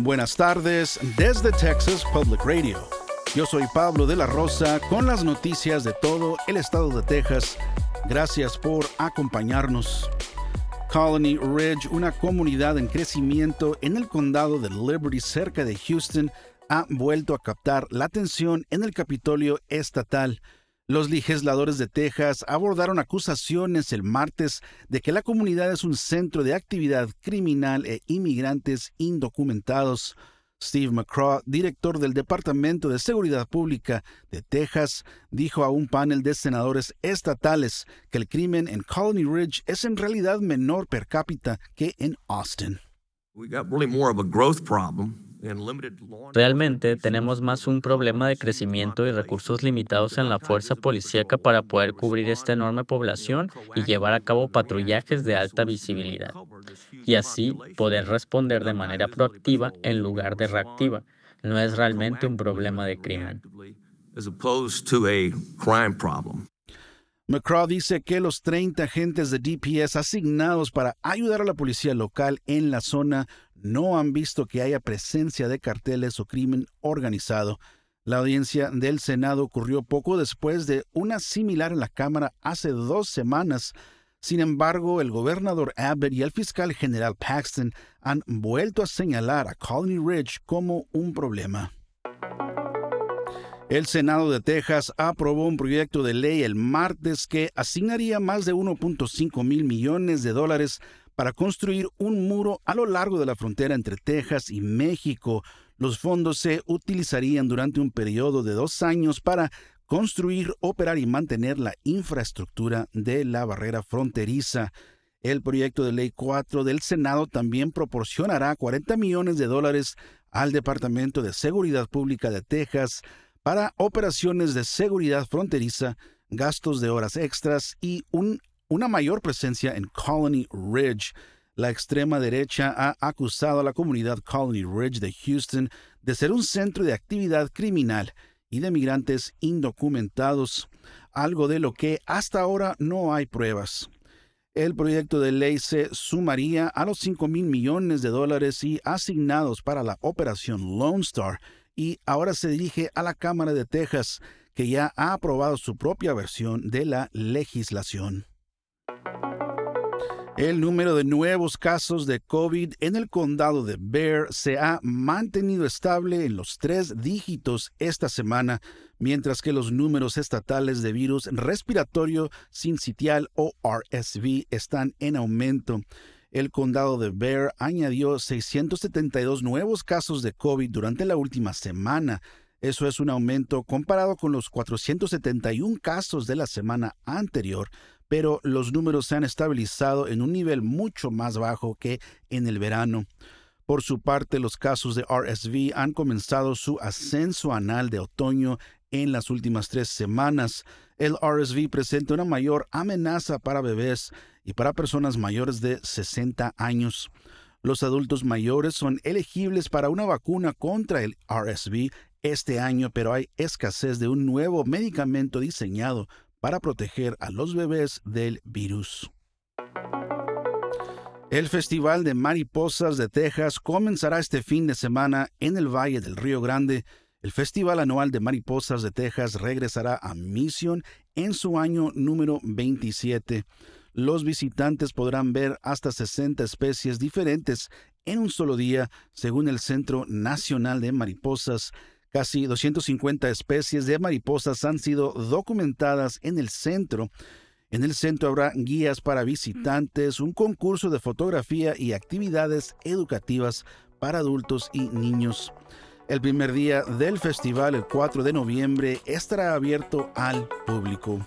Buenas tardes desde Texas Public Radio. Yo soy Pablo de la Rosa con las noticias de todo el estado de Texas. Gracias por acompañarnos. Colony Ridge, una comunidad en crecimiento en el condado de Liberty cerca de Houston, ha vuelto a captar la atención en el Capitolio estatal. Los legisladores de Texas abordaron acusaciones el martes de que la comunidad es un centro de actividad criminal e inmigrantes indocumentados. Steve McCraw, director del Departamento de Seguridad Pública de Texas, dijo a un panel de senadores estatales que el crimen en Colony Ridge es en realidad menor per cápita que en Austin. Realmente tenemos más un problema de crecimiento y recursos limitados en la fuerza policíaca para poder cubrir esta enorme población y llevar a cabo patrullajes de alta visibilidad, y así poder responder de manera proactiva en lugar de reactiva. No es realmente un problema de crimen. McCraw dice que los 30 agentes de DPS asignados para ayudar a la policía local en la zona no han visto que haya presencia de carteles o crimen organizado. La audiencia del Senado ocurrió poco después de una similar en la Cámara hace dos semanas. Sin embargo, el gobernador Abbott y el fiscal general Paxton han vuelto a señalar a Colony Ridge como un problema. El Senado de Texas aprobó un proyecto de ley el martes que asignaría más de 1.5 mil millones de dólares para construir un muro a lo largo de la frontera entre Texas y México. Los fondos se utilizarían durante un periodo de dos años para construir, operar y mantener la infraestructura de la barrera fronteriza. El proyecto de ley 4 del Senado también proporcionará 40 millones de dólares al Departamento de Seguridad Pública de Texas para operaciones de seguridad fronteriza, gastos de horas extras y una mayor presencia en Colony Ridge. La extrema derecha ha acusado a la comunidad Colony Ridge de Houston de ser un centro de actividad criminal y de migrantes indocumentados, algo de lo que hasta ahora no hay pruebas. El proyecto de ley se sumaría a los 5 mil millones de dólares y asignados para la operación Lone Star, y ahora se dirige a la Cámara de Texas, que ya ha aprobado su propia versión de la legislación. El número de nuevos casos de COVID en el condado de Bear se ha mantenido estable en los tres dígitos esta semana, mientras que los números estatales de virus respiratorio sincitial o RSV están en aumento el condado de Bear añadió 672 nuevos casos de COVID durante la última semana. Eso es un aumento comparado con los 471 casos de la semana anterior, pero los números se han estabilizado en un nivel mucho más bajo que en el verano. Por su parte, los casos de RSV han comenzado su ascenso anal de otoño en las últimas tres semanas. El RSV presenta una mayor amenaza para bebés y para personas mayores de 60 años. Los adultos mayores son elegibles para una vacuna contra el RSV este año, pero hay escasez de un nuevo medicamento diseñado para proteger a los bebés del virus. El Festival de Mariposas de Texas comenzará este fin de semana en el Valle del Río Grande. El Festival Anual de Mariposas de Texas regresará a Mission en su año número 27 los visitantes podrán ver hasta 60 especies diferentes en un solo día, según el Centro Nacional de Mariposas. Casi 250 especies de mariposas han sido documentadas en el centro. En el centro habrá guías para visitantes, un concurso de fotografía y actividades educativas para adultos y niños. El primer día del festival, el 4 de noviembre, estará abierto al público.